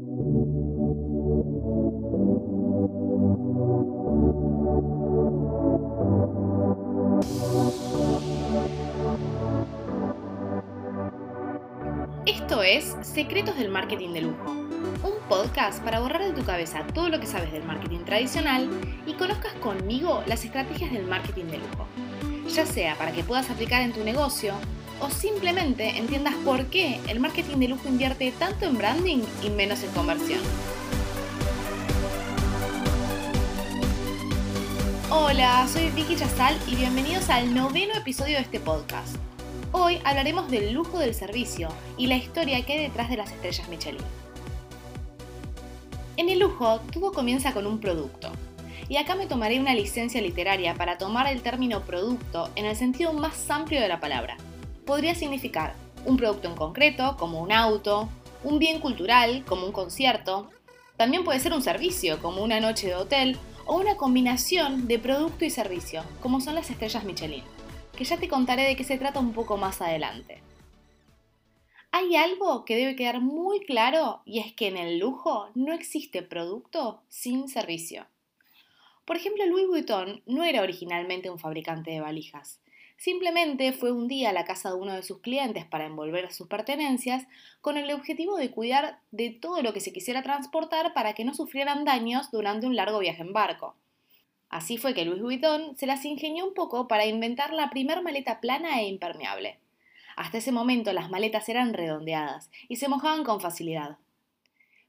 Esto es Secretos del Marketing de Lujo, un podcast para borrar de tu cabeza todo lo que sabes del marketing tradicional y conozcas conmigo las estrategias del marketing de lujo, ya sea para que puedas aplicar en tu negocio o simplemente entiendas por qué el marketing de lujo invierte tanto en branding y menos en conversión. Hola, soy Vicky Chazal y bienvenidos al noveno episodio de este podcast. Hoy hablaremos del lujo del servicio y la historia que hay detrás de las estrellas Michelin. En el lujo, todo comienza con un producto. Y acá me tomaré una licencia literaria para tomar el término producto en el sentido más amplio de la palabra. Podría significar un producto en concreto, como un auto, un bien cultural, como un concierto. También puede ser un servicio, como una noche de hotel, o una combinación de producto y servicio, como son las estrellas Michelin que ya te contaré de qué se trata un poco más adelante. Hay algo que debe quedar muy claro y es que en el lujo no existe producto sin servicio. Por ejemplo, Louis Vuitton no era originalmente un fabricante de valijas. Simplemente fue un día a la casa de uno de sus clientes para envolver sus pertenencias con el objetivo de cuidar de todo lo que se quisiera transportar para que no sufrieran daños durante un largo viaje en barco. Así fue que Louis Vuitton se las ingenió un poco para inventar la primer maleta plana e impermeable. Hasta ese momento las maletas eran redondeadas y se mojaban con facilidad.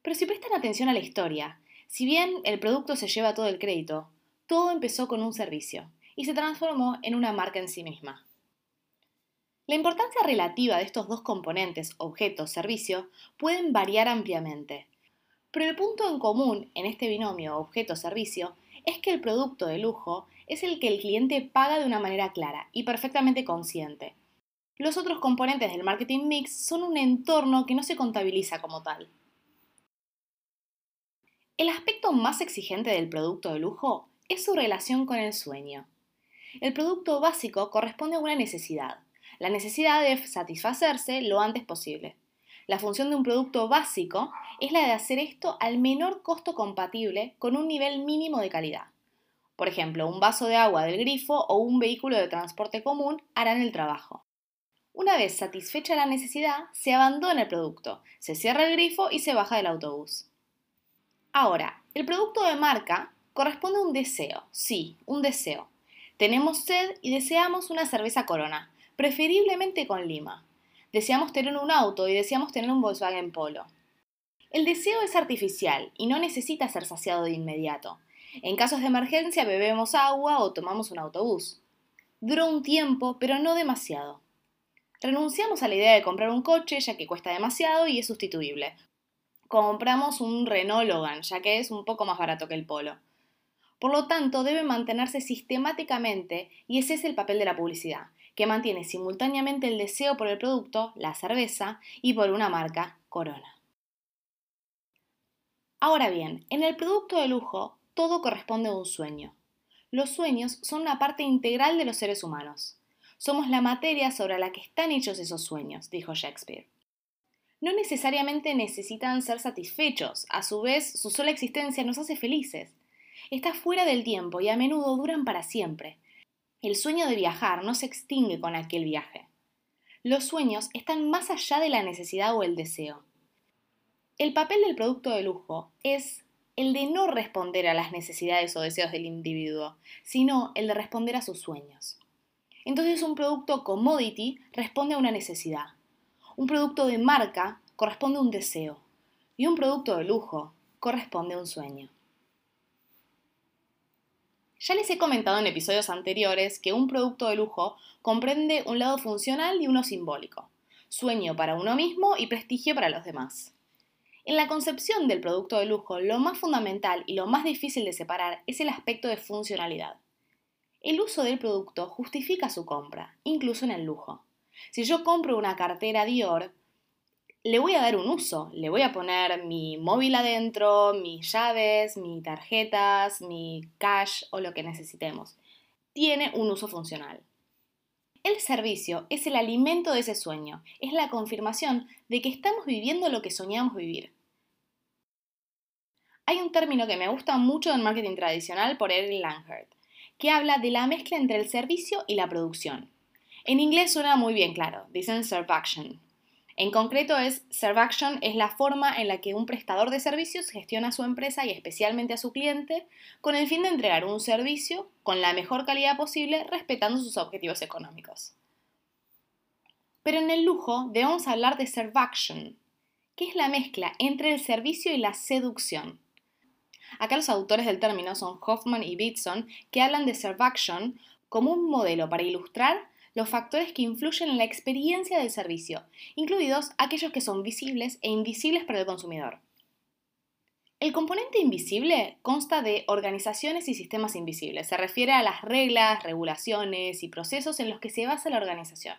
Pero si prestan atención a la historia, si bien el producto se lleva todo el crédito, todo empezó con un servicio y se transformó en una marca en sí misma. La importancia relativa de estos dos componentes, objeto, servicio, pueden variar ampliamente. Pero el punto en común en este binomio objeto-servicio es que el producto de lujo es el que el cliente paga de una manera clara y perfectamente consciente. Los otros componentes del marketing mix son un entorno que no se contabiliza como tal. El aspecto más exigente del producto de lujo es su relación con el sueño. El producto básico corresponde a una necesidad, la necesidad de satisfacerse lo antes posible. La función de un producto básico es la de hacer esto al menor costo compatible con un nivel mínimo de calidad. Por ejemplo, un vaso de agua del grifo o un vehículo de transporte común harán el trabajo. Una vez satisfecha la necesidad, se abandona el producto, se cierra el grifo y se baja del autobús. Ahora, el producto de marca corresponde a un deseo, sí, un deseo. Tenemos sed y deseamos una cerveza corona, preferiblemente con lima. Deseamos tener un auto y deseamos tener un Volkswagen Polo. El deseo es artificial y no necesita ser saciado de inmediato. En casos de emergencia bebemos agua o tomamos un autobús. Dura un tiempo, pero no demasiado. Renunciamos a la idea de comprar un coche ya que cuesta demasiado y es sustituible. Compramos un Renault Logan ya que es un poco más barato que el Polo. Por lo tanto, debe mantenerse sistemáticamente y ese es el papel de la publicidad, que mantiene simultáneamente el deseo por el producto, la cerveza, y por una marca, Corona. Ahora bien, en el producto de lujo todo corresponde a un sueño. Los sueños son una parte integral de los seres humanos. Somos la materia sobre la que están hechos esos sueños, dijo Shakespeare. No necesariamente necesitan ser satisfechos, a su vez su sola existencia nos hace felices. Está fuera del tiempo y a menudo duran para siempre, el sueño de viajar no se extingue con aquel viaje. Los sueños están más allá de la necesidad o el deseo. El papel del producto de lujo es el de no responder a las necesidades o deseos del individuo, sino el de responder a sus sueños. Entonces un producto commodity responde a una necesidad. Un producto de marca corresponde a un deseo. Y un producto de lujo corresponde a un sueño. Ya les he comentado en episodios anteriores que un producto de lujo comprende un lado funcional y uno simbólico, sueño para uno mismo y prestigio para los demás. En la concepción del producto de lujo, lo más fundamental y lo más difícil de separar es el aspecto de funcionalidad. El uso del producto justifica su compra, incluso en el lujo. Si yo compro una cartera Dior, le voy a dar un uso, le voy a poner mi móvil adentro, mis llaves, mis tarjetas, mi cash o lo que necesitemos. Tiene un uso funcional. El servicio es el alimento de ese sueño, es la confirmación de que estamos viviendo lo que soñamos vivir. hay un término que me gusta mucho del marketing tradicional por Eric Langert, que habla de la mezcla entre el servicio y la producción. En inglés suena muy bien claro, dicen serve action. En concreto es serve action es la forma en la que un prestador de servicios gestiona a su empresa y especialmente a su cliente con el fin de entregar un servicio con la mejor calidad posible respetando sus objetivos económicos. Pero en el lujo debemos hablar de serve action, que es la mezcla entre el servicio y la seducción. Acá los autores del término son Hoffman y Bitson, que hablan de serve action como un modelo para ilustrar los factores que influyen en la experiencia del servicio, incluidos aquellos que son visibles e invisibles para el consumidor. El componente invisible consta de organizaciones y sistemas invisibles. Se refiere a las reglas, regulaciones y procesos en los que se basa la organización.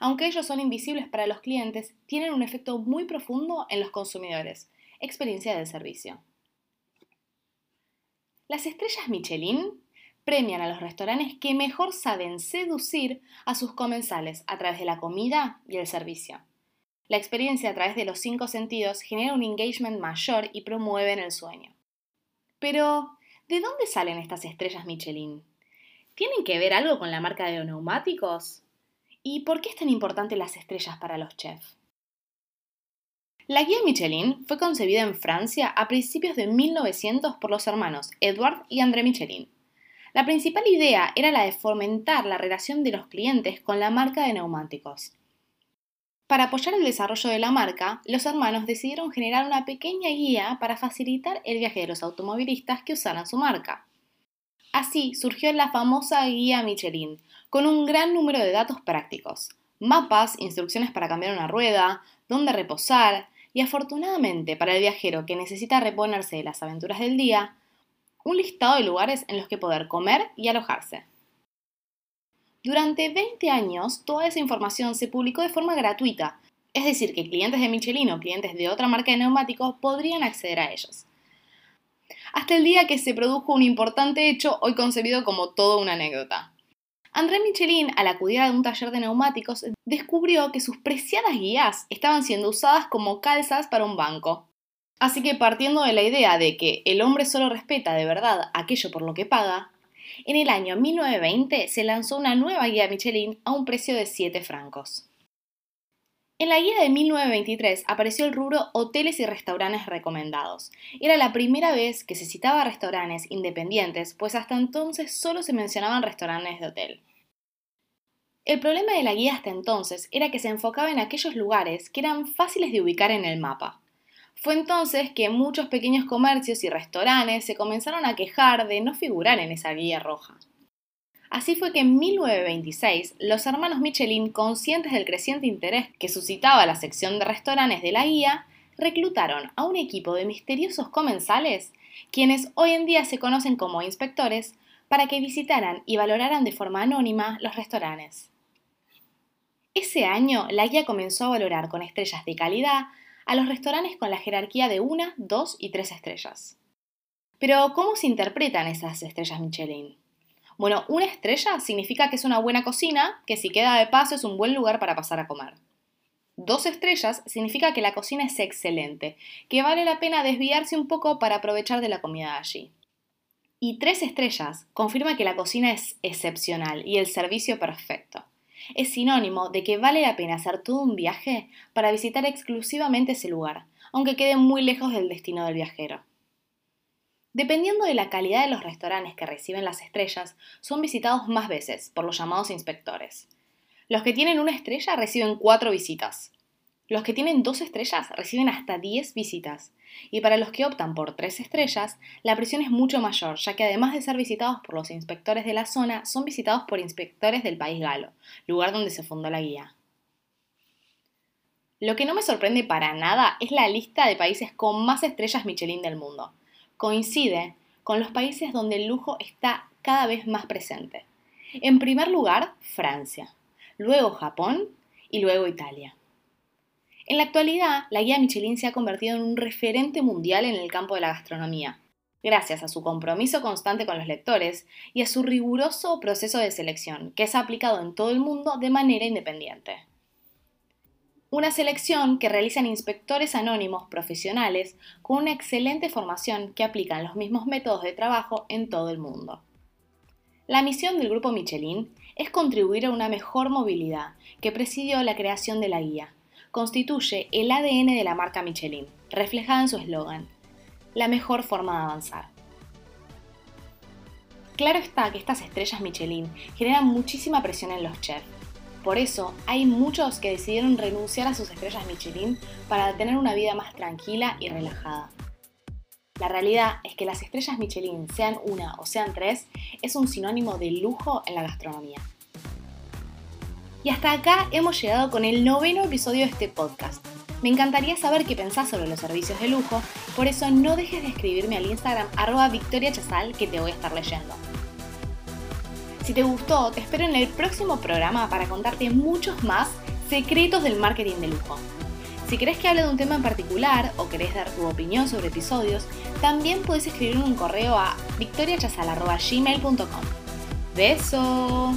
Aunque ellos son invisibles para los clientes, tienen un efecto muy profundo en los consumidores. Experiencia del servicio. Las estrellas Michelin premian a los restaurantes que mejor saben seducir a sus comensales a través de la comida y el servicio. La experiencia a través de los cinco sentidos genera un engagement mayor y promueven el sueño. Pero, ¿de dónde salen estas estrellas Michelin? ¿Tienen que ver algo con la marca de neumáticos? ¿Y por qué es tan importante las estrellas para los chefs? La guía Michelin fue concebida en Francia a principios de 1900 por los hermanos Edward y André Michelin. La principal idea era la de fomentar la relación de los clientes con la marca de neumáticos. Para apoyar el desarrollo de la marca, los hermanos decidieron generar una pequeña guía para facilitar el viaje de los automovilistas que usaran su marca. Así surgió la famosa guía Michelin, con un gran número de datos prácticos, mapas, instrucciones para cambiar una rueda, dónde reposar, y afortunadamente para el viajero que necesita reponerse de las aventuras del día, un listado de lugares en los que poder comer y alojarse. Durante 20 años, toda esa información se publicó de forma gratuita, es decir, que clientes de Michelin o clientes de otra marca de neumáticos podrían acceder a ellos. Hasta el día que se produjo un importante hecho hoy concebido como toda una anécdota. André Michelin, al acudir a un taller de neumáticos, descubrió que sus preciadas guías estaban siendo usadas como calzas para un banco. Así que partiendo de la idea de que el hombre solo respeta de verdad aquello por lo que paga, en el año 1920 se lanzó una nueva guía Michelin a un precio de 7 francos. En la guía de 1923 apareció el rubro hoteles y restaurantes recomendados. Era la primera vez que se citaba restaurantes independientes, pues hasta entonces solo se mencionaban restaurantes de hotel. El problema de la guía hasta entonces era que se enfocaba en aquellos lugares que eran fáciles de ubicar en el mapa. Fue entonces que muchos pequeños comercios y restaurantes se comenzaron a quejar de no figurar en esa guía roja. Así fue que en 1926 los hermanos Michelin, conscientes del creciente interés que suscitaba la sección de restaurantes de la guía, reclutaron a un equipo de misteriosos comensales, quienes hoy en día se conocen como inspectores, para que visitaran y valoraran de forma anónima los restaurantes. Ese año la guía comenzó a valorar con estrellas de calidad a los restaurantes con la jerarquía de una, dos y tres estrellas. Pero, ¿cómo se interpretan esas estrellas Michelin? Bueno, una estrella significa que es una buena cocina, que si queda de paso es un buen lugar para pasar a comer. Dos estrellas significa que la cocina es excelente, que vale la pena desviarse un poco para aprovechar de la comida allí. Y tres estrellas confirma que la cocina es excepcional y el servicio perfecto es sinónimo de que vale la pena hacer todo un viaje para visitar exclusivamente ese lugar, aunque quede muy lejos del destino del viajero. Dependiendo de la calidad de los restaurantes que reciben las estrellas, son visitados más veces por los llamados inspectores. Los que tienen una estrella reciben cuatro visitas. Los que tienen dos estrellas reciben hasta 10 visitas. Y para los que optan por tres estrellas, la presión es mucho mayor, ya que además de ser visitados por los inspectores de la zona, son visitados por inspectores del país galo, lugar donde se fundó la guía. Lo que no me sorprende para nada es la lista de países con más estrellas Michelin del mundo. Coincide con los países donde el lujo está cada vez más presente. En primer lugar, Francia, luego Japón y luego Italia. En la actualidad, la guía Michelin se ha convertido en un referente mundial en el campo de la gastronomía, gracias a su compromiso constante con los lectores y a su riguroso proceso de selección, que es aplicado en todo el mundo de manera independiente. Una selección que realizan inspectores anónimos profesionales con una excelente formación que aplican los mismos métodos de trabajo en todo el mundo. La misión del Grupo Michelin es contribuir a una mejor movilidad, que presidió la creación de la guía. Constituye el ADN de la marca Michelin, reflejada en su eslogan, la mejor forma de avanzar. Claro está que estas estrellas Michelin generan muchísima presión en los chefs. Por eso hay muchos que decidieron renunciar a sus estrellas Michelin para tener una vida más tranquila y relajada. La realidad es que las estrellas Michelin, sean una o sean tres, es un sinónimo de lujo en la gastronomía. Y hasta acá hemos llegado con el noveno episodio de este podcast. Me encantaría saber qué pensás sobre los servicios de lujo, por eso no dejes de escribirme al Instagram arroba Victoria Chazal que te voy a estar leyendo. Si te gustó, te espero en el próximo programa para contarte muchos más secretos del marketing de lujo. Si querés que hable de un tema en particular o querés dar tu opinión sobre episodios, también puedes escribirme un correo a victoriachazal.gmail.com. ¡Beso!